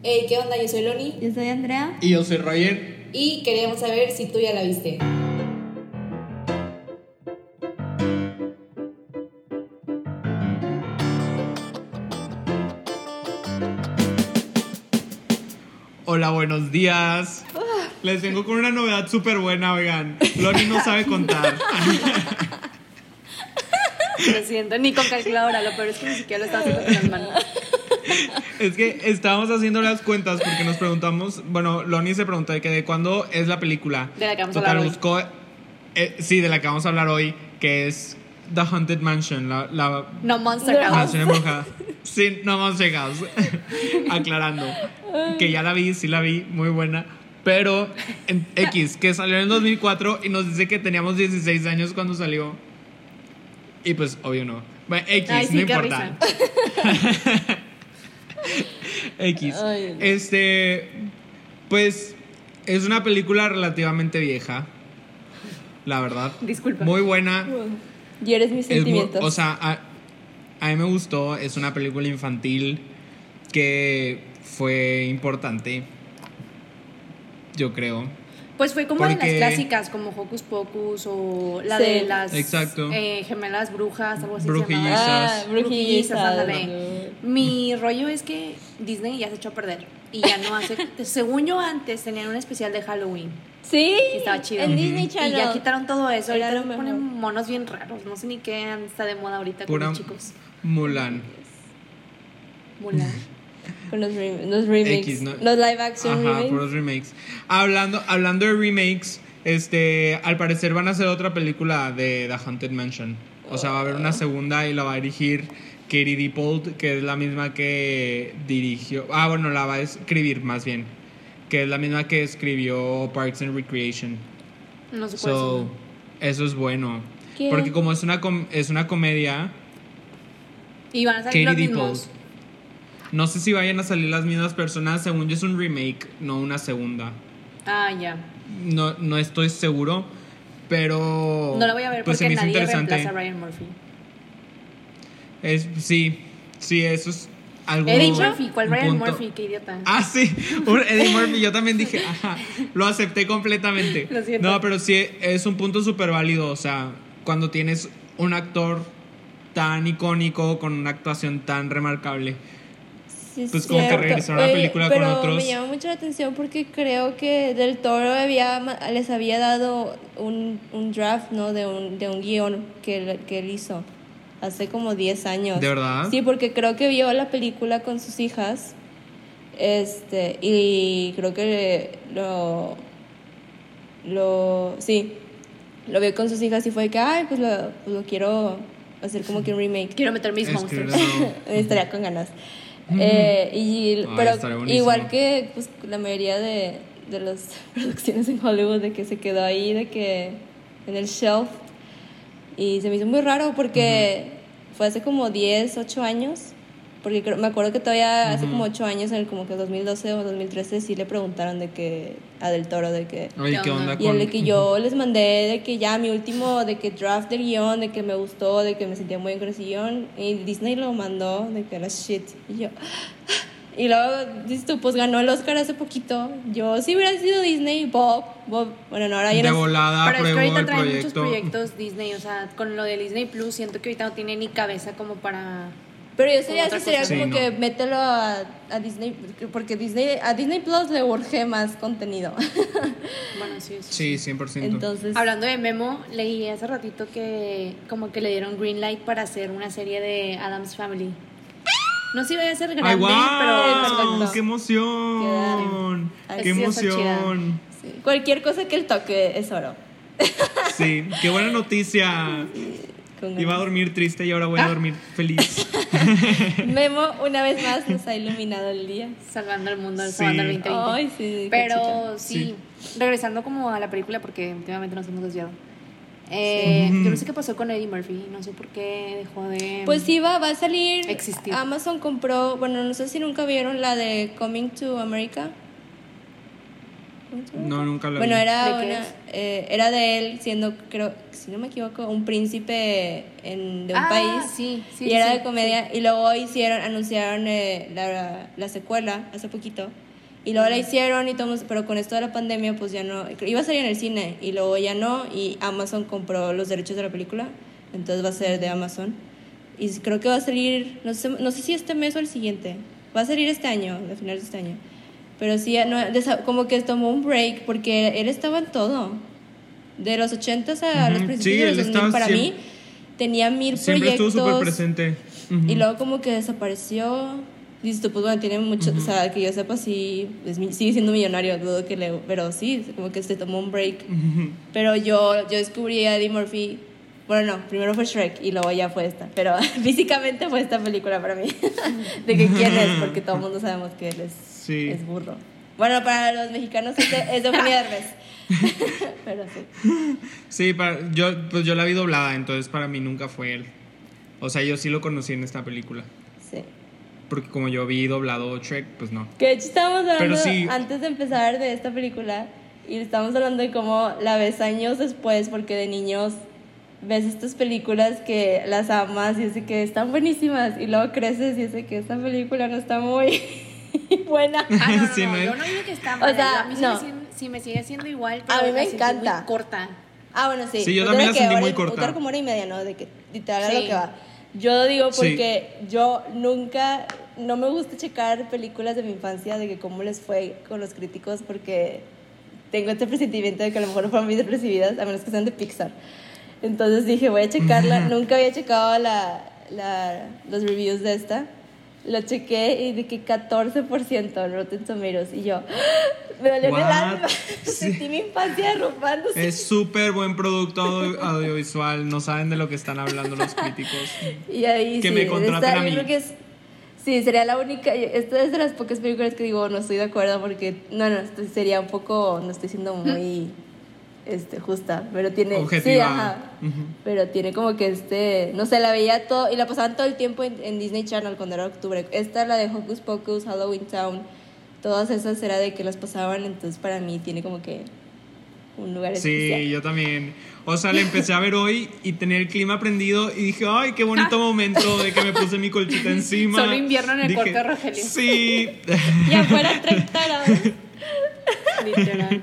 Hey, ¿qué onda? Yo soy Loni Yo soy Andrea. Y yo soy Roger. y queríamos saber si tú ya la viste. Hola, buenos días. Les vengo con una novedad súper buena, oigan. Loni no sabe contar. Lo siento, ni con calculadora, lo peor es que ni siquiera lo estaba haciendo con las manos. Es que estábamos haciendo las cuentas porque nos preguntamos, bueno, Loni se preguntó de que de cuándo es la película. De la que vamos a Total, hablar hoy. buscó, eh, sí, de la que vamos a hablar hoy, que es The Haunted Mansion, la, la No, Monster. House. mansión embrujada. Sí, no Monster House. Aclarando. Que ya la vi, sí la vi, muy buena. Pero en X, que salió en el 2004 y nos dice que teníamos 16 años cuando salió. Y pues, obvio no. Bueno, X, Ay, sí, no importa. X. Ay, no. Este, pues, es una película relativamente vieja. La verdad. Disculpa. Muy buena. Y eres mis muy- sentimientos. o sea, a, a mí me gustó. Es una película infantil que fue importante. Yo creo. Pues fue como de las clásicas, como Hocus Pocus o la Sí. de las Exacto. eh, gemelas brujas, algo así. se Brujillizas. llamaba. ah, Brujillizas, ándale. Mi rollo es que Disney ya se echó a perder y ya no hace. según yo antes tenían un especial de Halloween Sí. y estaba chido. En. Disney Y Channel. ya quitaron todo eso. Ahorita lo ponen mejor. monos bien raros. No sé ni qué está de moda ahorita Pura con los chicos. Mulan. Mulan. Con los, rem- los remakes. X, ¿no? Los live action Ajá, remakes. puros remakes. Hablando, hablando de remakes, este, al parecer van a hacer otra película de The Haunted Mansion. O sea, va a haber una segunda y la va a dirigir Katie Dippold, que es la misma que dirigió. Ah, bueno, la va a escribir más bien. Que es la misma que escribió Parks and Recreation. No sé cuál So, es. eso es bueno. ¿Qué? Porque como es una, com- es una comedia, Y van a salir Katie los Dippold. No sé si vayan a salir las mismas personas. Según yo es un remake, no una segunda. Ah, ya. No, no estoy seguro, pero. No la voy a ver pues porque nadie interesante. reemplaza a Ryan Murphy. Es, sí, sí, eso es algo. Eddie Murphy, ¿cuál Ryan punto. Murphy? Qué idiota. Ah, sí, un Eddie Murphy. Yo también dije, ajá, lo acepté completamente. Lo siento. No, pero sí, es un punto súper válido. O sea, cuando tienes un actor tan icónico, con una actuación tan remarcable. Sí, pues como que cierto. regresar a la Oye, película con pero otros- me llama mucho la atención porque creo que Del Toro había, ma- les había dado un, un draft, ¿no? De un, de un guion que, él- que él hizo hace como 10 años. ¿De verdad? Sí, porque creo que vio la película con sus hijas. Este, y creo que lo. Lo. Sí, lo vio con sus hijas y fue que, ay, pues lo, pues lo quiero hacer como que un remake. Quiero meter mis monsters. Escribiendo- Estaría con ganas. Eh, y, pero igual que pues, la mayoría de, de las producciones en Hollywood, de que se quedó ahí, de que en el shelf. Y se me hizo muy raro porque fue hace como 10, 8 años. Porque creo- me acuerdo que todavía hace como 8 años, en el como que 2012 o 2013, sí le preguntaron de que a Del Toro, de que Oye, ¿Qué ¿qué onda? y el de que yo les mandé de que ya mi último, de que draft del guion, de que me gustó, de que me sentía muy bien con ese guion. Y Disney lo mandó, de que era shit. Y yo. Y luego, dices tú, pues ganó el Oscar hace poquito. Yo, si hubiera sido Disney, Bob, Bob, bueno, no, ahora ya De volada Pero es que ahorita traen muchos proyecto. proyectos Disney, o sea, con lo de Disney Plus siento que ahorita no tiene ni cabeza como para... Pero yo sería, eso sería como Sí, que no. mételo a, a Disney, porque Disney, a Disney Plus le urge más contenido. Bueno, sí, eso Sí, 100%. Entonces, Hablando de Memo, leí hace ratito que como que le dieron green light para hacer una serie de Adam's Family. No sé si vaya a ser grande, ¡Ay, wow! pero perfecto. ¡Qué emoción! ¡Qué Sí, emoción! sí, cualquier cosa que él toque es oro. Sí, qué buena noticia. Con Iba a dormir triste y ahora voy a dormir feliz. Memo, una vez más, nos ha iluminado el día. salvando el mundo, Sí. salvando el 2020. Ay, sí. Pero sí, Sí. regresando como a la película, porque últimamente nos hemos desviado. Eh, Sí. Yo no sé qué pasó con Eddie Murphy, no sé por qué dejó de... Pues sí, va, va a salir. Existir. Amazon compró, bueno, no sé si nunca vieron la de Coming to America. No, nunca lo Bueno, vi. era eh, era de él siendo, creo, si no me equivoco, un príncipe en, de un Ah, país. sí, sí, Y sí, era sí, de comedia. Y luego hicieron, anunciaron eh, la, la secuela hace poquito. Y luego la hicieron y todo, pero con esto de la pandemia, pues ya no. Iba a salir en el cine y luego ya no. Y Amazon compró los derechos de la película. Entonces va a ser de Amazon. Y creo que va a salir, no sé, no sé si este mes o el siguiente. Va a salir este año, a finales de este año. Pero sí, no, como que tomó un break porque él estaba en todo. De los 80s a los Ujú, principios sí, de los 2000, estaba para mí, tenía mil Siempre estuvo proyectos. súper presente. Ujú. Y luego como que desapareció. Dices tú, pues bueno, tiene mucho, o sea, que yo sepa, sí, es sigue siendo millonario, dudo que le, pero sí, como que se tomó un break. Pero yo, yo descubrí a Eddie Murphy, bueno, no, primero fue Shrek y luego ya fue esta, pero físicamente fue esta película para mí, de que quién es, porque todo el mundo sabemos que él es, Sí. es burro. Bueno, para los mexicanos es, de- es de Derbez, pero sí. Sí, para, yo, pues yo la vi doblada, entonces para mí nunca fue él. O sea, yo sí lo conocí en esta película. sí. Porque como yo vi doblado Shrek, pues no. Que de hecho estábamos hablando sí. antes de empezar de esta película y estábamos hablando de cómo la ves años después porque de niños ves estas películas que las amas y es que están buenísimas y luego creces y es que esta película no está muy buena. Ah, no, no, Sí, no, yo no digo que está mal. sea, a mí sí, no. me, sigue- sí me sigue siendo igual, A pero mí me encanta. muy corta. Ah, bueno, sí. Sí, yo también la sentí muy corta. dura como hora y media, ¿no? De que literal a lo Sí. que va. Yo digo Sí. porque yo nunca, no me gusta checar películas de mi infancia de que cómo les fue con los críticos porque tengo este presentimiento de que a lo mejor fueron bien recibidas, a menos que sean de Pixar. Entonces dije, voy a checarla. Nunca había checado la, la, los reviews de esta. Lo chequé y de que 14% en Rotten Tomatoes. Y yo, ¡ah! me dolió en el What? alma. Sí. Sentí mi infancia derrumbándose. Es súper buen producto audio- audiovisual, no saben de lo que están hablando los críticos. Y ahí Que sí, me contraten esta- a yo mí. creo que es, sí, sería la única. Esta es de las pocas películas que digo, no estoy de acuerdo porque, no, no, esto sería un poco, no estoy siendo muy este, justa, pero tiene. Sí, Objetiva. ajá. Ujú. Pero tiene como que este, no sé, la veía todo y la pasaban todo el tiempo en, en Disney Channel cuando era octubre. Esta, la de Hocus Pocus, Halloween Town, todas esas era de que las pasaban, entonces para mí tiene como que un lugar especial. Sí, yo también. O sea, la empecé a ver hoy y tenía el clima prendido y dije, ay, qué bonito momento de que me puse mi colchita encima. Solo invierno en el Dije, cuarto de Rogelio. Sí. Y afuera 30 grados. Literal.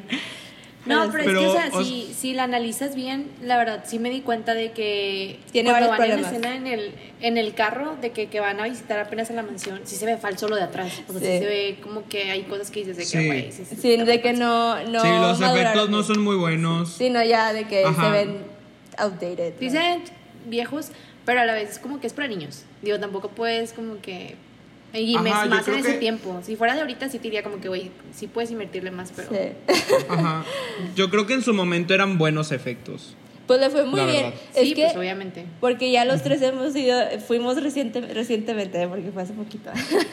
No, pero, Pero, es que, o sea, o- si, si la analizas bien, la verdad, sí me di cuenta de que Tiene cuando van en la problemas. escena en el, en el carro, de que, que van a visitar apenas a la mansión, sí se ve falso lo de atrás. O sea, sí, Sí. se ve como que hay cosas que dices de que, güey, sí, sí, de que no, no sí, los efectos no son muy buenos. Sí, no, ya de que Ajá. se ven outdated. ¿no? Dicen viejos, pero a la vez es como que es para niños. Digo, tampoco puedes como que... Y Ajá, más en ese que- tiempo. Si fuera de ahorita, sí te diría como que, güey, sí puedes invertirle más, pero... Sí. Ajá. Yo creo que en su momento eran buenos efectos. Pues le fue muy La bien. verdad. Es Sí, que, pues obviamente. porque ya los tres hemos ido, fuimos reciente, recientemente, ¿eh? porque fue hace poquito.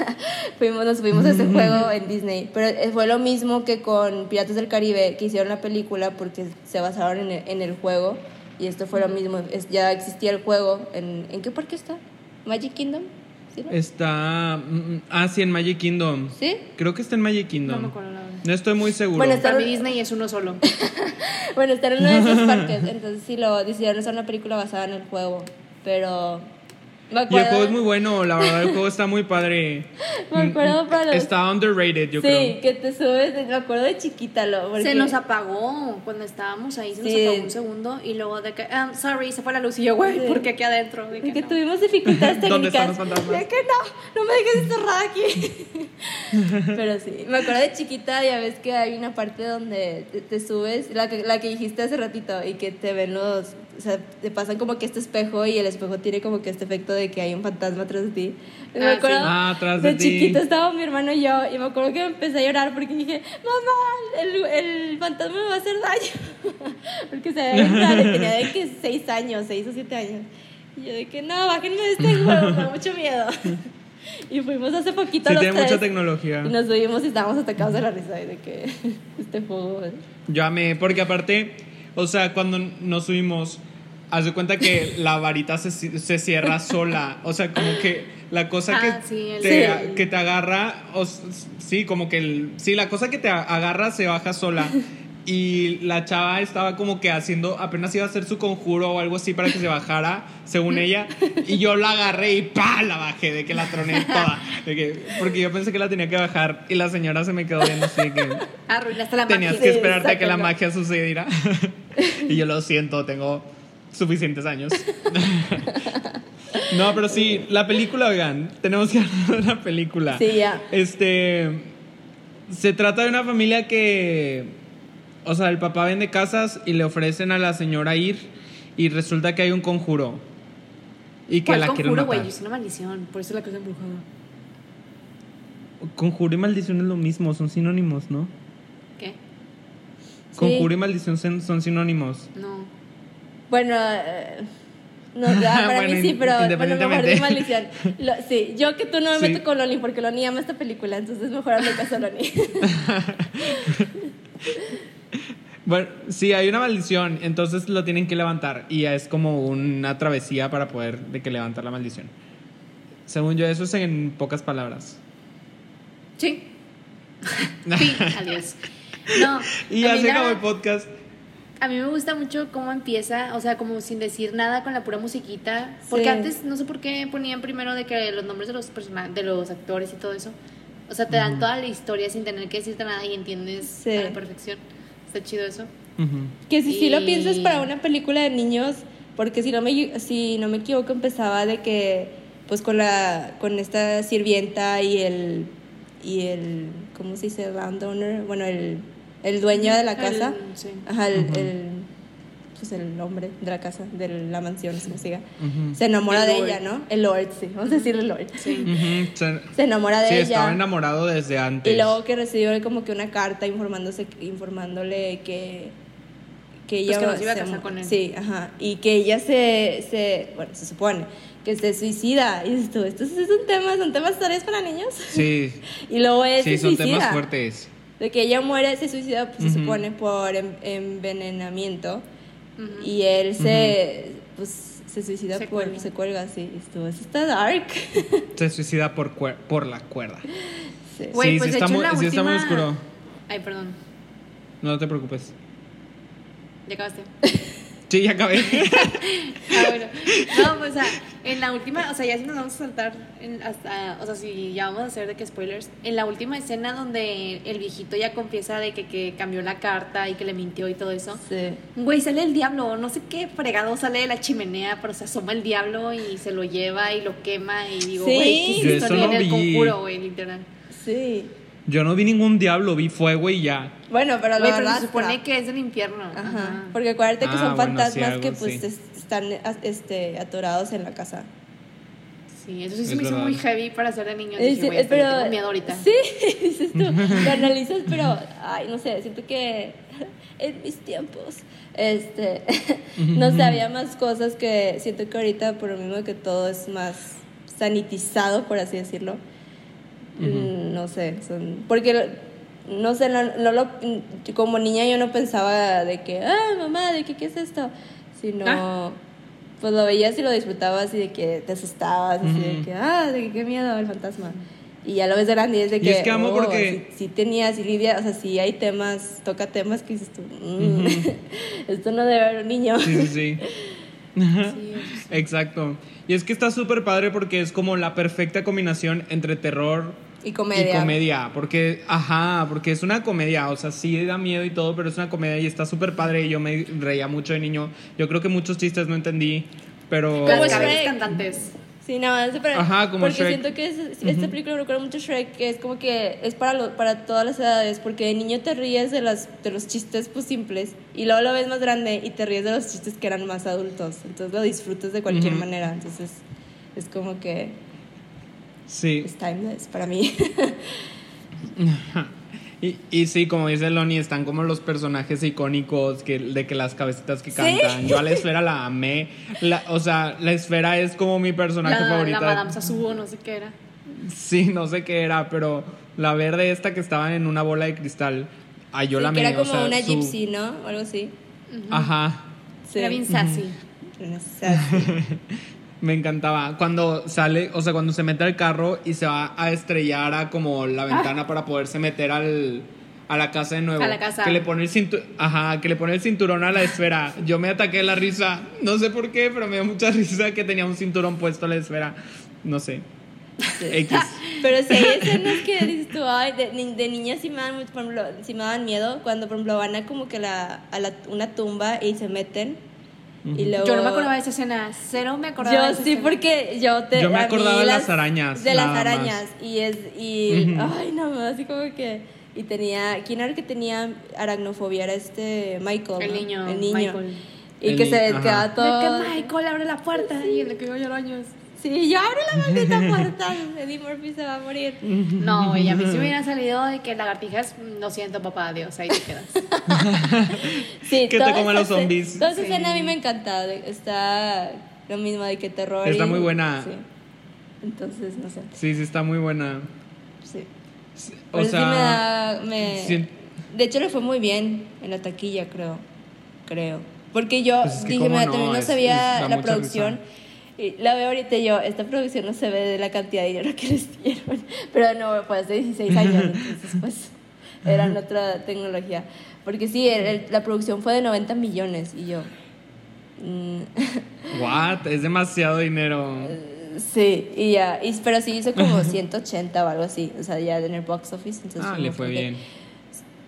fuimos, nos fuimos a ese juego en Disney. Pero eh, fue lo mismo que con Piratas del Caribe, que hicieron la película porque se basaron en el, en el juego. Y esto fue lo mismo. Es- ya existía el juego. ¿En, ¿en qué parque está? ¿Magic Kingdom? ¿Sí? no? Está. mm, Ah, sí, en Magic Kingdom. ¿Sí? Creo que está en Magic Kingdom. No me acuerdo la verdad. No estoy muy seguro. Bueno, está- mí Disney es uno solo. Bueno, está en uno de esos parques, entonces sí lo decidieron hacer una película basada en el juego. Pero Y el juego es muy bueno, la verdad, el juego está muy padre. Me acuerdo para los- Está underrated, yo sí, creo. que te subes, me acuerdo de chiquita lo. porque- Se nos apagó cuando estábamos ahí, se nos Sí. apagó un segundo y luego de que, um, sorry, se fue la luz y yo, güey, Sí. porque aquí adentro. De de que que no. tuvimos dificultades técnicas. ¿Dónde están los fantasmas? De que no, no me dejes encerrada aquí. Pero sí, me acuerdo de chiquita, ya ves que hay una parte donde te, te subes, la que, la que dijiste hace ratito, y que te ven los. O sea, te pasan como que este espejo y el espejo tiene como que este efecto de que hay un fantasma atrás de ti. Y me Ah, acuerdo, sí. Ah, atrás de ti. chiquita estaba mi hermano y yo, y me acuerdo que me empecé a llorar porque dije, mamá, el, el fantasma me va a hacer daño. porque se y tenía de que seis años, seis o siete años. Y yo de que no, bájenme de este juego, me da mucho miedo. y fuimos hace poquito Sí, los tiene tres. mucha tecnología. Y nos subimos y estábamos atacados de la risa y de que este juego... Yo amé, porque aparte, o sea, cuando nos subimos, haz de cuenta que la varita se, se cierra sola. O sea, como que la cosa Ah, que, sí, el- te, Sí. que te agarra, o sí, como que el, sí, la cosa que te agarra se baja sola. Y la chava estaba como que haciendo, apenas iba a hacer su conjuro o algo así para que se bajara, según ella. Y yo la agarré y ¡pa! La bajé, de que la troné toda. De que, porque yo pensé que la tenía que bajar y la señora se me quedó viendo así que Arruinaste la tenías magia. que Sí, esperarte a que la magia sucediera. y yo lo siento, tengo suficientes años. no, pero sí, la película, oigan, tenemos que hablar de la película. Sí, ya. Este. Se trata de una familia que. O sea, el papá vende casas y le ofrecen a la señora ir. Y resulta que hay un conjuro. Y que ¿Cuál la quieren conjuro, güey? Es una maldición. Por eso la cosa embrujada. Conjuro y maldición es lo mismo, son sinónimos, ¿no? ¿Qué? Conjuro y maldición son, sinónimos. No. Bueno, eh, no, para Bueno, mí sí, pero bueno, mejor de maldición. Lo- sí, yo que tú no me Sí. meto con Loni porque Loni ama esta película, entonces mejor hazle caso a Loni. Bueno, sí, hay una maldición, entonces lo tienen que levantar y es como una travesía para poder de que levantar la maldición. Según yo, eso es en pocas palabras. Sí. sí, adiós. No. Y así acabó el podcast. A mí me gusta mucho cómo empieza, o sea, como sin decir nada con la pura musiquita. Porque Sí. antes no sé por qué ponían primero de que los nombres de los personajes, de los actores y todo eso. O sea, te dan toda la historia sin tener que decirte nada y entiendes Sí. a la perfección. Está chido eso. Que si sí lo Y- piensas para una película de niños, porque si no me si no me equivoco empezaba de que pues con la con esta sirvienta y el y el ¿cómo se dice? landowner, bueno, el, el dueño de la El- casa. sí. Ajá, el, el pues el hombre de la casa, de la mansión, como se diga. Ujú. Se enamora El de lord. ella, ¿no? El lord, sí, vamos a decirle lord. Sí. Se- Se enamora de sí, ella. estaba enamorado desde antes. Y luego que recibió como que una carta informándose, informándole que, que ella Pues que no se iba a casar con él. Sí, ajá. Y que ella se, se, bueno, se supone que se suicida. Y esto, estos es un tema, son temas historias para niños. Sí, Y luego él sí, se son suicida. temas fuertes. De que ella muere, se suicida, pues se supone por en- envenenamiento. Ujú. Y él se, pues, se suicida Se por, cuelga. se cuelga, sí. Esto, eso está dark. Se suicida por, cuer- por la cuerda. Sí. Güey, sí, pues sí está, hecho muy, sí está muy última- oscuro. Ay, perdón. No te preocupes. Ya acabaste. Sí, ya acabé. Ah, bueno. No, pues, o sea, en la última, o sea, ya si nos vamos a saltar, en- hasta, o sea, si ya vamos a hacer de que spoilers, en la última escena donde el viejito ya confiesa de que, que cambió la carta y que le mintió y todo eso, Sí. güey, sale el diablo, no sé qué fregado sale de la chimenea, pero se asoma el diablo y se lo lleva y lo quema y digo, Sí. güey, ¿qué es Yo esto? no en el vi. conjuro, güey, literal. Sí. Yo no vi ningún diablo, vi fuego y ya. Bueno, pero pero verdad. se supone que es del infierno. Ajá. Ajá. Porque acuérdate que Ah, son bueno, sí, fantasmas algo que pues están este, atorados en la casa. Sí, eso sí se Es me hizo muy heavy para hacer de niños. Es- Dije, es- yo tengo miedo ahorita. Sí, dices tú, lo analizas, pero, ay, no sé, siento que en mis tiempos, este, no sé, había más cosas que siento que ahorita, por lo mismo que todo es más sanitizado, por así decirlo, mm, no sé, son, porque, no sé, no, no lo, como niña yo no pensaba de que, ah, mamá, de que, ¿qué es esto? Sino... Ah. Pues lo veías y lo disfrutabas y de que te asustabas, así de que, ah, de que qué miedo el fantasma. Y ya lo ves de grande y es de Y que. es que amo oh, porque- Sí, sí tenía, sí lidia, o sea, sí hay temas, toca temas que dices tú, mm, esto no debe haber un niño. Sí, sí, sí. Sí, eso sí. Exacto. Y es que está súper padre porque es como la perfecta combinación entre terror Y comedia. y comedia. Porque, ajá, porque es una comedia. O sea, sí da miedo y todo, pero es una comedia y está súper padre. Y yo me reía mucho de niño. Yo creo que muchos chistes no entendí, pero. Como cabezas Shrek. cantantes. Sí, nada más, pero. Ajá, como porque Shrek. siento que es, esta película me recuerda mucho a Shrek, que es como que es para, lo- para todas las edades, porque de niño te ríes de, las, de los chistes pues simples, y luego lo ves más grande y te ríes de los chistes que eran más adultos. Entonces lo disfrutas de cualquier Ujú. manera. Entonces es como que Sí. es timeless para mí. Y, y sí, como dice Lonnie, están como los personajes icónicos que, de que las cabecitas que Sí. cantan. Yo a la esfera la amé. La- o sea, la esfera es como mi personaje La, favorito. la Madame Sasuo, no sé qué era. Sí, no sé qué era, pero la verde esta que estaba en una bola de cristal. Ay, yo Sí, la que amé. era o como sea, una su- gypsy, ¿no? O algo así. Ajá. Sí. Era bien sassy. Una sassy. Me encantaba. Cuando sale, o sea, cuando se mete al carro y se va a estrellar a como la ventana para poderse meter al, a la casa de nuevo. A la casa. Que le pone el cinturón, ajá, que le pone el cinturón a la esfera. Yo me ataqué la risa. No sé por qué, pero me dio mucha risa que tenía un cinturón puesto a la esfera. No sé. X. Pero si hay escenas que dices tú, ay, de, de niñas sí me dan, por ejemplo, sí me dan miedo cuando, por ejemplo, van a como que la, a la, una tumba y se meten. Y luego... Yo no me acordaba de esa escena. Cero me acordaba de Yo esa sí, escena. porque yo te. Yo me acordaba de las arañas, De las más. arañas. Y es. Y. Ay, no, así como que. Y tenía. ¿Quién era el que tenía aracnofobia? Era este. Michael. El ¿no? niño. El niño. Michael. Y El que se ajá. quedaba De todo. que Michael abre la puerta y el que yo lloro años. Sí, yo abro la maldita puerta. Eddie Murphy se va a morir. No, güey, a mí si me hubiera salido de que lagartijas, mm, lo siento, papá, adiós, ahí te quedas. Sí, Que te coman los zombies. Toda esa Sí. escena a mí me encanta. Está lo mismo de que terror. Está y- muy buena. Sí. Entonces, no sé. Sí, sí, está muy buena. Sí. O Pero sí sea, me da. me- sí. De hecho, le fue muy bien en la taquilla, creo. Creo. Porque yo Pues es que dije, mira, no, también no sabía es- la producción. Y la veo ahorita y yo, esta producción no se ve de la cantidad de dinero que les dieron. Pero no, fue hace 16 años, entonces pues eran otra tecnología. Porque sí, el- el- la producción fue de 90 millones y yo... mm, What? Es demasiado dinero. sí, y ya, y- pero sí hizo como 180 o algo así, o sea, ya en el box office. Entonces Ah, le fue que- bien.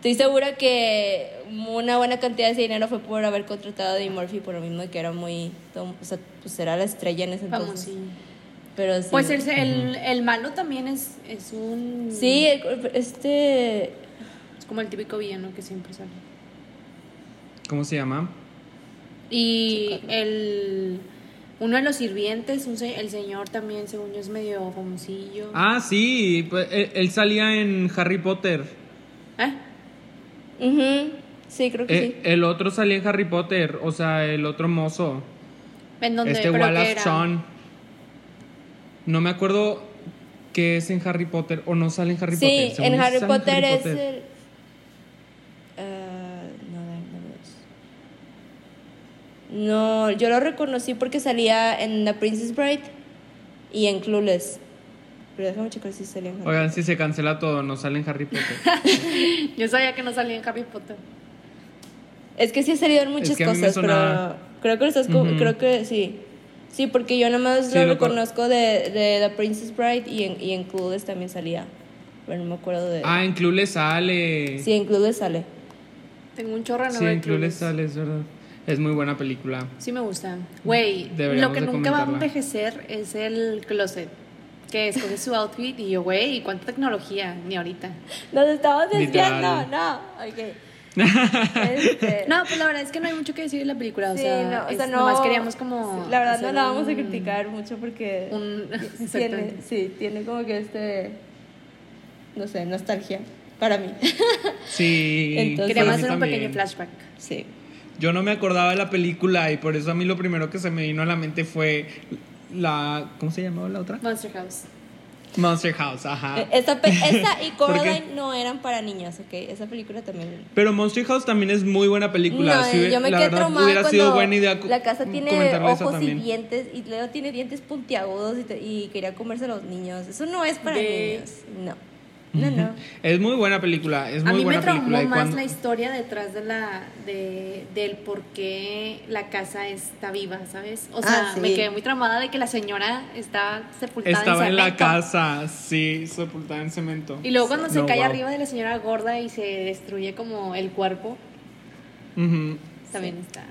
Estoy segura que una buena cantidad de ese dinero fue por haber contratado a Eddie Murphy por lo mismo de que era muy, o sea, pues era la estrella en ese entonces. Famosillo. Pero sí. Pues el, el, el malo también es, es un. Sí, este Es como el típico villano que siempre sale. ¿Cómo se llama? Y el. Uno de los sirvientes, un se- el señor también, según yo, es medio famosillo. Ah, sí. pues, él, él salía en Harry Potter. ¿Eh? Ujú, sí, creo que Eh, sí. El otro salía en Harry Potter. O sea, el otro mozo. ¿En dónde? Este ¿Pero qué Wallace? Shawn. No me acuerdo qué es en Harry Potter. O no sale en Harry sí, Potter. Según en Harry en Potter es Potter. el no, no, no, no, yo lo reconocí porque salía en The Princess Bride y en Clueless. Pero déjame checar si salía en Harry Oigan, si se cancela todo, no sale en Harry Potter. Yo sabía que no salía en Harry Potter. Es que sí ha salido en muchas que cosas, pero creo que lo estás co- Ujú. creo que sí. Sí, porque yo nada más Sí, lo lo co- reconozco de, de The Princess Bride y en, y en Clueless también salía. Pero no me acuerdo de. ah, en Clueless sale. Sí, en Clueless sale. Tengo un chorro no Sí, en Clueless sale, es verdad. Es muy buena película. Sí me gusta. Güey, lo que nunca va a envejecer es el closet. Que escoge su outfit y yo, güey, ¿cuánta tecnología? Ni ahorita. Nos estamos desviando, no. Ok. Este, No, pues la verdad es que no hay mucho que decir de la película. O sí, sea, no, o sea, es- no. nomás queríamos como. La verdad no la vamos a criticar mucho porque. Un, tiene, sí, tiene como que este. No sé, nostalgia. Para mí. Sí. Entonces- Queríamos hacer un también. pequeño flashback. sí. Yo no me acordaba de la película y por eso a mí lo primero que se me vino a la mente fue la. ¿Cómo se llamaba la otra? Monster House. Monster House, ajá. Eh, Esa, pe- esa y. Coraline no eran para niños, ¿ok? Esa película también. Pero Monster House también es muy buena película. No, Si eh, yo me la quedé verdad, hubiera sido buena idea la casa tiene ojos y dientes y luego tiene dientes puntiagudos y, te- y quería comerse a los niños. Eso no es para De- niños. No. No, no. Es muy buena película, es A muy mí me buena traumó película. más cuando- la historia detrás de la de, del por qué la casa está viva, ¿sabes? O sea, Ah, sí. me quedé muy traumada de que la señora está sepultada Estaba en la cemento. casa, sí, sepultada en cemento. Y luego cuando se No, cae wow. arriba de la señora gorda y se destruye como el cuerpo, también está.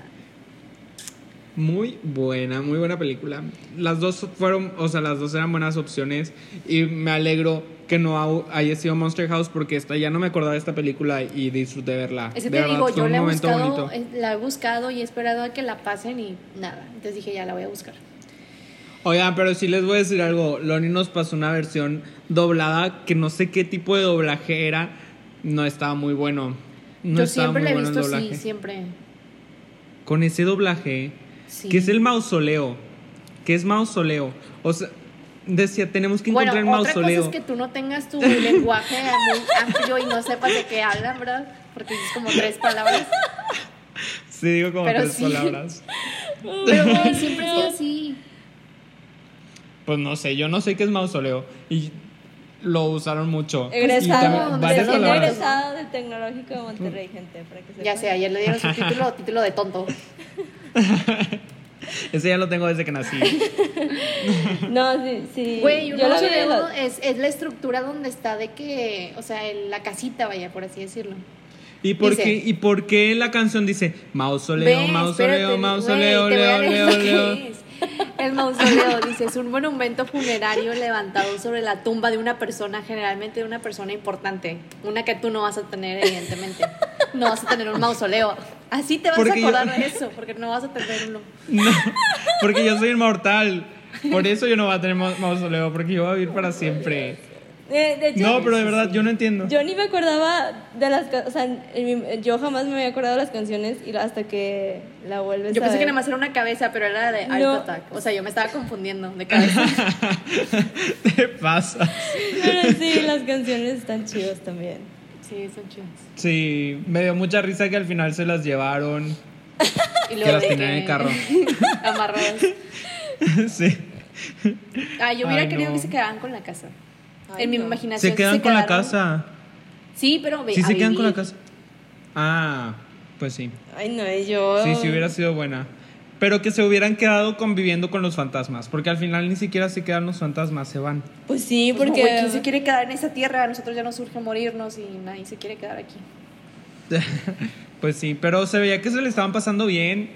Muy buena, muy buena película. Las dos fueron, o sea, las dos eran buenas opciones y me alegro que no haya sido Monster House porque esta, ya no me acordaba de esta película y disfruté verla. Es que De te verdad, digo, yo la he, buscado, bonito. eh, la he buscado y he esperado a que la pasen y nada. Entonces dije, ya la voy a buscar. Oigan, pero sí les voy a decir algo. Loni nos pasó una versión doblada que no sé qué tipo de doblaje era. No estaba muy bueno. No yo siempre la he bueno visto así, siempre. Con ese doblaje, Sí. que es el mausoleo. Que es mausoleo. O sea, decía, tenemos que Bueno, encontrar el otra cosa mausoleo. es que tú no tengas tu lenguaje muy amplio y no sepas de qué hablan, ¿verdad? Porque dices como tres palabras. Sí, digo como Pero tres sí. palabras. Pero güey, siempre sido así. Pues no sé, yo no sé qué es mausoleo. Y lo usaron mucho. Egresado, egresado del Tecnológico de Monterrey, gente, para que. Ya sé, ayer le dieron su título, título de tonto. Ese ya lo tengo desde que nací. No, sí, sí. Güey, un Yo lo vi de mausoleo los- es, es la estructura donde está de que, o sea, el- la casita, vaya, por así decirlo. ¿Y por, Dice- qué, ¿Y por qué la canción dice mausoleo, Ve, mausoleo, espérate, mausoleo, leo, leo, leo? es. El mausoleo dice, es un monumento funerario levantado sobre la tumba de una persona, generalmente de una persona importante. Una que tú no vas a tener, evidentemente. No vas a tener un mausoleo. Así te vas Porque a yo- acordar de eso, porque no vas a tener uno. No, porque yo soy inmortal. Por eso yo no voy a tener ma- mausoleo, porque yo voy a vivir para siempre. Eh, de hecho, No, pero de verdad, yo no entiendo. Yo ni me acordaba de las o sea, en mi- yo jamás me había acordado de las canciones y hasta que la vuelves Yo a pensé que nada más era una cabeza, pero era de Art No. Attack. O sea, yo me estaba confundiendo de cabeza. ¿Qué pasa? Pero sí, las canciones están chidas también. Sí, son chidas. Sí, me dio mucha risa que al final se las llevaron. Y Que las tenían en el carro. Amarradas. Sí. Ah, yo hubiera Ay, querido no. que se quedaran con la casa. Ay, en mi no. imaginación. Se quedan con la casa. Sí, pero ve- Sí a se quedan con la casa. Ah, pues sí. Ay, no, yo. Sí, sí hubiera sido buena. Pero que se hubieran quedado conviviendo con los fantasmas. Porque al final ni siquiera se quedan los fantasmas, se van. Pues sí, Pues, porque. ¿Quién se quiere quedar en esa tierra? A nosotros ya nos surge morirnos y nadie se quiere quedar aquí. Pues sí, pero se veía que se le estaban pasando bien.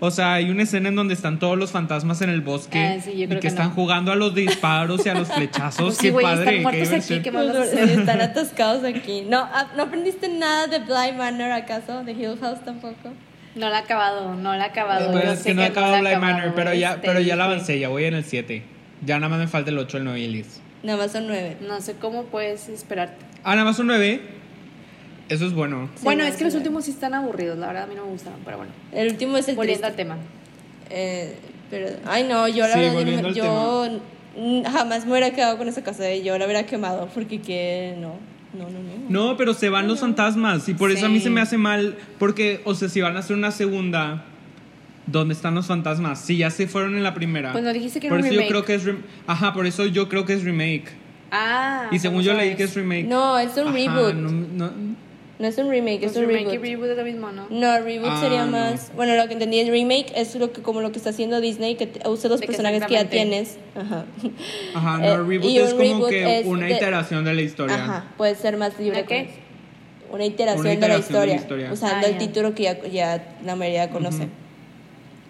O sea, hay una escena en donde están todos los fantasmas en el bosque Ah, sí, yo y que, que están no. jugando a los disparos y a los flechazos. Pues sí, qué güey, padre, están qué muertos aquí. ¿qué más vas a hacer? están atascados aquí. No, ah, ¿no aprendiste nada de Blind Manor acaso? ¿De Hill House tampoco? No la he acabado, no la he acabado. Pues Yo es sé que no he acabado acabado, Manor, pero ya, este, pero ya la dije, avancé, ya voy en el 7. Ya nada más me falta el 8, el 9 y el 10. Nada más son nueve. No sé cómo puedes esperarte. Ah, nada más un 9. Eso es bueno. Sí, bueno, no, es que sí, los no. últimos sí están aburridos, la verdad a mí no me gustaron, pero bueno. El último es el Volviendo triste. al tema. Eh, pero, ay no, yo la Sí, verdad, yo, jamás me hubiera quedado con esa casa y yo la hubiera quemado porque que no, no, no, no. No, pero se van los fantasmas y por eso a mí se me hace mal porque, o sea, si van a hacer una segunda, ¿dónde están los fantasmas? Si ya se fueron en la primera. Pues no dijiste que por eso yo creo que es Ajá, por eso yo creo que es remake. Ah. y según ¿cómo yo leí que es remake. No, es un Ajá, reboot. no, No, no- es un remake, Pues es un remake y reboot. reboot es lo mismo, ¿no? No, reboot Ah, sería no. más. Bueno, lo que entendí es remake es lo que como lo que está haciendo Disney que usa los De personajes que ya tienes. Ajá. Ajá, no, Eh, reboot y es un como reboot que es una de- iteración de la historia. Ajá, puede ser más libre. ¿Una qué? Una iteración, Una de, la iteración de la historia, historia. usando Ah, el título que ya, ya la mayoría conoce.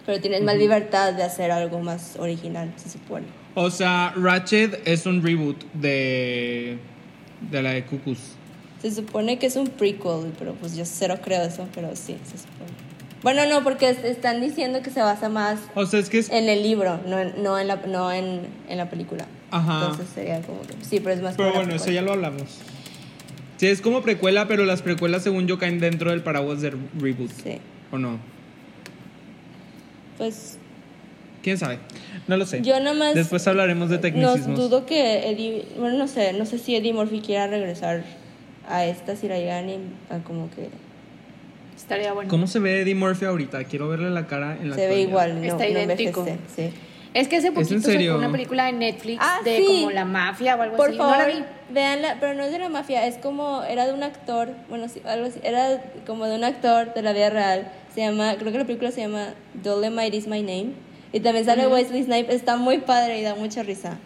Pero tienes más libertad de hacer algo más original, se supone. O sea, Ratchet es un reboot de, de la de Cucus. Se supone que es un prequel, pero pues yo cero creo eso, pero sí, se supone. Bueno, no, porque es- están diciendo que se basa más O sea, es que es... en el libro, no en, no en, la, no en, en la película. Ajá. Entonces sería como que... Sí, pero es más Pero bueno, eso ya lo hablamos. Sí, es como precuela, pero las precuelas según yo caen dentro del paraguas de reboot. Sí. ¿O no? Pues ¿Quién sabe? No lo sé. yo nomás... Después hablaremos de No, tecnicismos. dudo que Eddie... Bueno, no sé, no sé si Eddie Murphy quiera regresar a esta Sirayani a como que... Estaría bueno. ¿Cómo se ve Eddie Murphy ahorita? Quiero verle la cara en la se ve actualidad. igual, no, Está no idéntico. envejece, sí. Es que hace poquito serio? sacó una película de Netflix Ah, de sí. como la mafia o algo Por así. favor, No la vi. veanla, pero no es de la mafia, es como, era de un actor, bueno, sí, algo así, era como de un actor de la vida real, se llama, creo que la película se llama Dolomite is my name, y también sale Wesley Snipes, está muy padre y da mucha risa,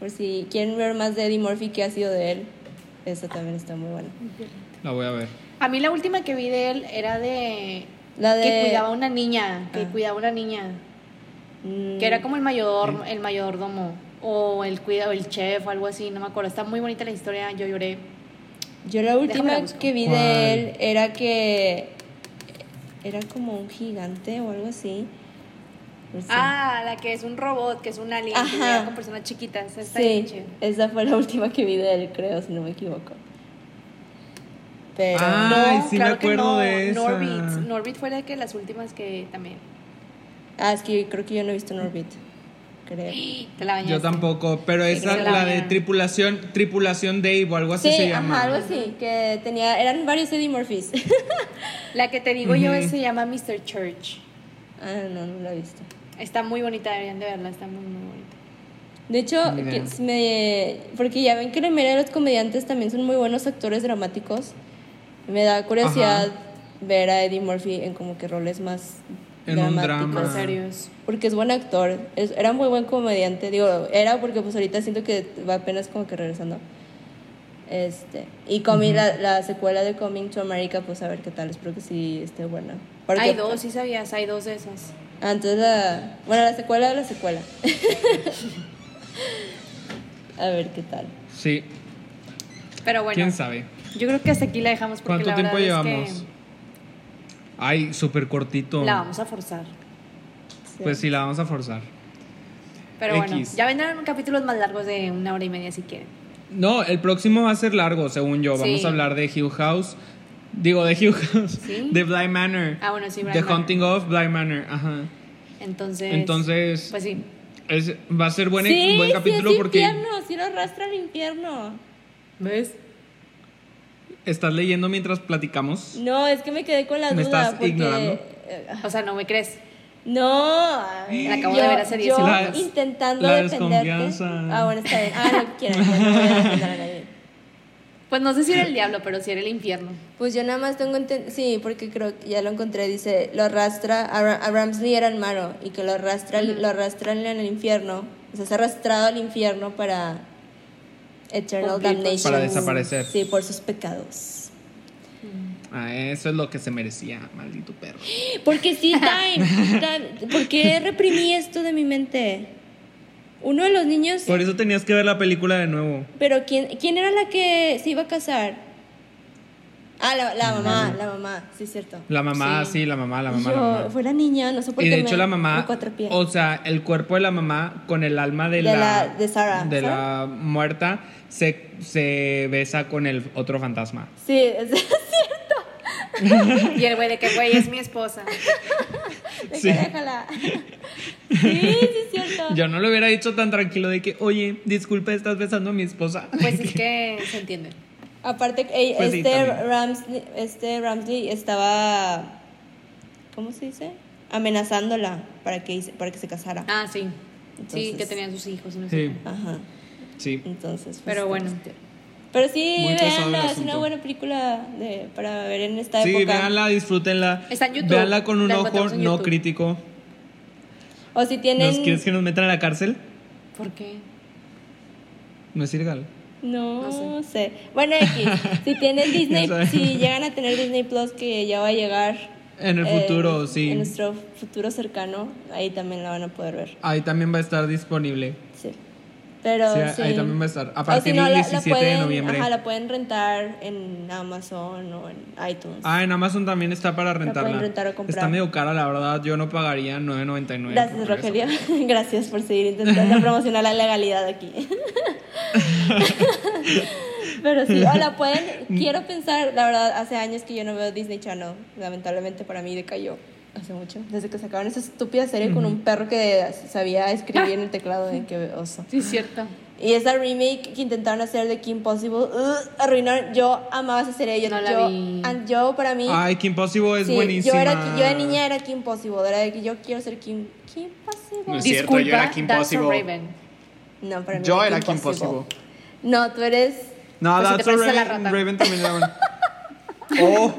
por si quieren ver más de Eddie Murphy, que ha sido de él, eso también está muy bueno. La voy a ver. A mí la última que vi de él era de... La de... Que cuidaba a una niña, que Ah. cuidaba a una niña. Mm, Que era como el mayor, el mayordomo. O el cuidado, el chef o algo así, no me acuerdo. Está muy bonita la historia, yo lloré. Yo la última la que vi de él era que era como un gigante o algo así. No. Ah, la que es un robot, que es un alien, que con personas chiquitas. Está bien Sí, chido. esa fue la última que vi de él, creo, si no me equivoco. Pero Ah. Ay, sí me claro que acuerdo no. de esa. Norbit. Norbit fue de que las últimas que también. ah, es que creo que yo no he visto Norbit. Creo. Te la bañaste. Yo tampoco, pero esa, que la la de tripulación, tripulación Dave o algo así Sí, se llama. ajá, algo así, que tenía eran varios Eddie Murphys. La que te digo yo se llama Mr. Church. ah, no, no lo he visto. Está muy bonita, deberían de verla, está muy, muy bonita. De hecho, me, porque ya ven que la mayoría de los comediantes también son muy buenos actores dramáticos. Me da curiosidad Ajá. ver a Eddie Murphy en como que roles más En un dramáticos. drama. Más serios. Porque es buen actor, es- era muy buen comediante, digo, era porque pues ahorita siento que va apenas como que regresando. Este, y Coming, la, la secuela de Coming to America, pues a ver qué tal, espero que sí esté buena. Porque- Hay dos, sí sabías, hay dos de esas. Entonces la, bueno, la secuela de la secuela. a ver qué tal. Sí, Pero bueno, quién sabe. yo creo que hasta aquí la dejamos porque ¿Cuánto la tiempo llevamos? es Ay, súper cortito. la vamos a forzar. Pues sí, la vamos a forzar. Pero bueno, ya vendrán capítulos más largos de una hora y media si quieren. No, el próximo va a ser largo, según yo. Vamos a hablar de Hill House. Digo, de Hill House. ¿Sí? De Bly Manor. Ah, bueno, sí, Bly The Manor. Hunting of Bly Manor. Ajá. Entonces, Entonces, pues sí. es- va a ser buen, sí, buen capítulo sí es porque infierno, sí lo arrastra al infierno. ¿Ves? estás leyendo mientras platicamos. No, es que me quedé con la ¿Me duda estás porque ignorando? eh, O sea, no me crees. No, La acabo de ver hace 10 yo segundos. intentando La defenderte. Ah, bueno, está bien. Ah, lo que quieran. yo no voy a defender a nadie. Pues no sé si era el diablo, pero sí era el infierno. Pues yo nada más tengo entendido, sí, porque creo que ya lo encontré, dice, lo arrastra, a, Ra- a Ramsley era el malo, y que lo arrastra, lo arrastran en el infierno, o sea, es arrastrado al infierno para Eternal con Damnation. Para desaparecer. Sí, por sus pecados. Ah, eso es lo que se merecía, maldito perro. Porque sí, Time, Time, ¿por qué reprimí esto de mi mente? Uno de los niños, Por eso tenías que ver la película de nuevo. pero ¿quién, ¿quién era la que se iba a casar? Ah, la, la mamá, la mamá, sí es cierto. La mamá, sí, Sí. la mamá, la mamá. Yo, la mamá. fue la niña, no sé por Y qué de hecho me- la mamá, cuatrapié. o sea, el cuerpo de la mamá con el alma de, De la, la- de Sarah. de la muerta se, se besa con el otro fantasma. Sí, es Y el güey de que, güey, es mi esposa. de Sí. que déjala. Sí, sí cierto. Yo no lo hubiera dicho tan tranquilo de que, oye, disculpa, estás besando a mi esposa. Pues es que se entiende. Aparte, eh, Pues sí, este, también. Ramsley, este Ramsley estaba, ¿cómo se dice? Amenazándola para que, para que se casara. Ah, sí. sí, que tenían sus hijos. y no sé Sí. Ajá. sí. Entonces, pues, Pero bueno. Pero sí, Muy véanla, es una buena película de, para ver en esta Sí, época. véanla, disfrútenla. Está en YouTube. Véanla con un La ojo no YouTube. crítico. O si tienen... ¿Nos quieres que nos metan a la cárcel? ¿Por qué? No es ilegal. No, No sé. Bueno, X, si tienen Disney, si llegan a tener Disney Plus que ya va a llegar En el eh, futuro, sí. En nuestro futuro cercano, ahí también la van a poder ver. Ahí también va a estar disponible. Pero Sí, sí. ahí también va a estar. A partir si no, del la- la 17 pueden- de noviembre. Ajá, la pueden rentar en Amazon o en iTunes. Ah, en Amazon también está para rentarla. pueden rentar o comprar. Está medio cara, la verdad. Yo no pagaría 9.99. Gracias. Rogelio. Gracias por seguir intentando promocionar la legalidad aquí. Pero sí, o la pueden. Quiero pensar, la verdad, hace años que yo no veo Disney Channel. Lamentablemente para mí decayó hace mucho. Desde que sacaron esa estúpida serie con un perro que sabía escribir en el teclado. En qué oso. Sí, cierto. Y esa remake que intentaron hacer de Kim Possible, uh, arruinaron. Yo amaba esa serie. Yo, No la yo, vi. an- yo para mí. Ay, Kim Possible es sí, buenísima. yo, era, yo de niña era Kim Possible. Era de que yo quiero ser Kim, Kim Possible. No es cierto, Disculpa, yo era Kim That's so Possible. Raven. No, para mí Yo era Kim Possible. No, tú eres. No, Pues si That's so pareces a la Raven, rata. Raven también era. Oh.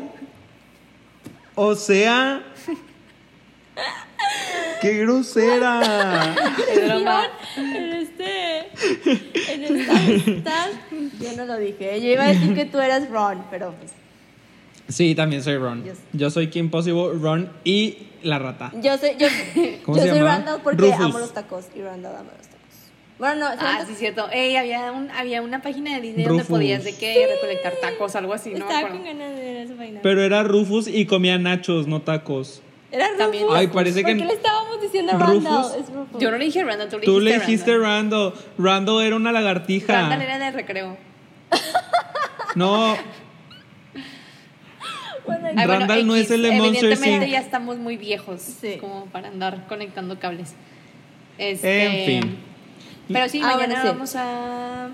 O sea. ¡Qué grosera! En este. En esta amistad, Yo no lo dije. Yo iba a decir que tú eras Ron, pero pues. Sí, también soy Ron. Yo soy Kim Possible, Ron y la rata. Yo soy, yo, ¿Cómo yo se soy? Randall porque Rufus. amo los tacos. Y Randall ama los tacos. Bueno, no, Ah, sí, es cierto. Ey, había, un, había una página de Disney donde podías de que recolectar tacos, algo así, no me estaba acuerdo. con ganas de ver esa vaina. Pero era Rufus y comía nachos, no tacos. Era Rufus. También Ay, parece ¿Por que- qué le estábamos diciendo Rufus. Randall? Es Rufus. Yo no le dije Randall, tú le Tú le dijiste dijiste Randall. Rando. Rando era una lagartija. Randall era de recreo. No, Bueno, Ay, bueno, Randall no X, es el de Monsters, Evidentemente Inc. ya estamos muy viejos Sí. como para andar conectando cables. Este, En fin. Pero sí, Ah, mañana bueno, sí. vamos a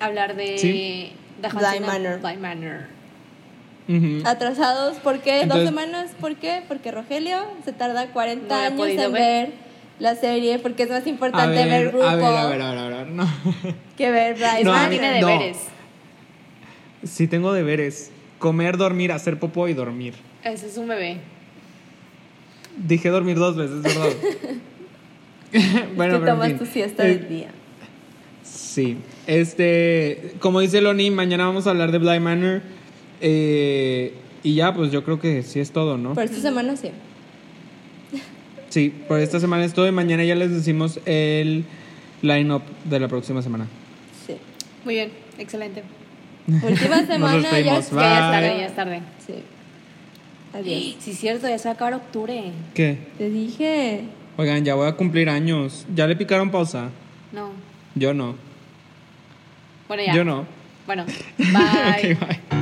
hablar de Sí. The Haunting of Manor. Atrasados, ¿por qué? Entonces- ¿Dos semanas? ¿Por qué? Porque Rogelio se tarda 40 No la he años en ver. ver la serie porque es más A importante ver, ver, a RuPaul ver, a ver, a ver, a ver, no. que ver Bryce. No, No, a tiene no. deberes. Sí tengo deberes. Comer, dormir, hacer popó y dormir. Ese es un bebé. Dije dormir dos veces, ¿verdad? bueno, que pero en tomas fin. tu siesta Eh, del día. Sí. Este, como dice Loni, mañana vamos a hablar de Bly Manor. Eh, y ya, pues yo creo que sí es todo, ¿no? Por esta semana sí. Sí, por esta semana es todo y mañana ya les decimos el line-up de la próxima semana. Sí. Muy bien, excelente. Última semana ya es Que ya es tarde, ya es tarde. Sí. Adiós. Sí, es cierto, ya se va a acabar octubre. ¿Qué? Te dije. Oigan, ya voy a cumplir años. ¿Ya le picaron pausa? No. Yo no. Bueno, ya. Yo no. Bueno, bye.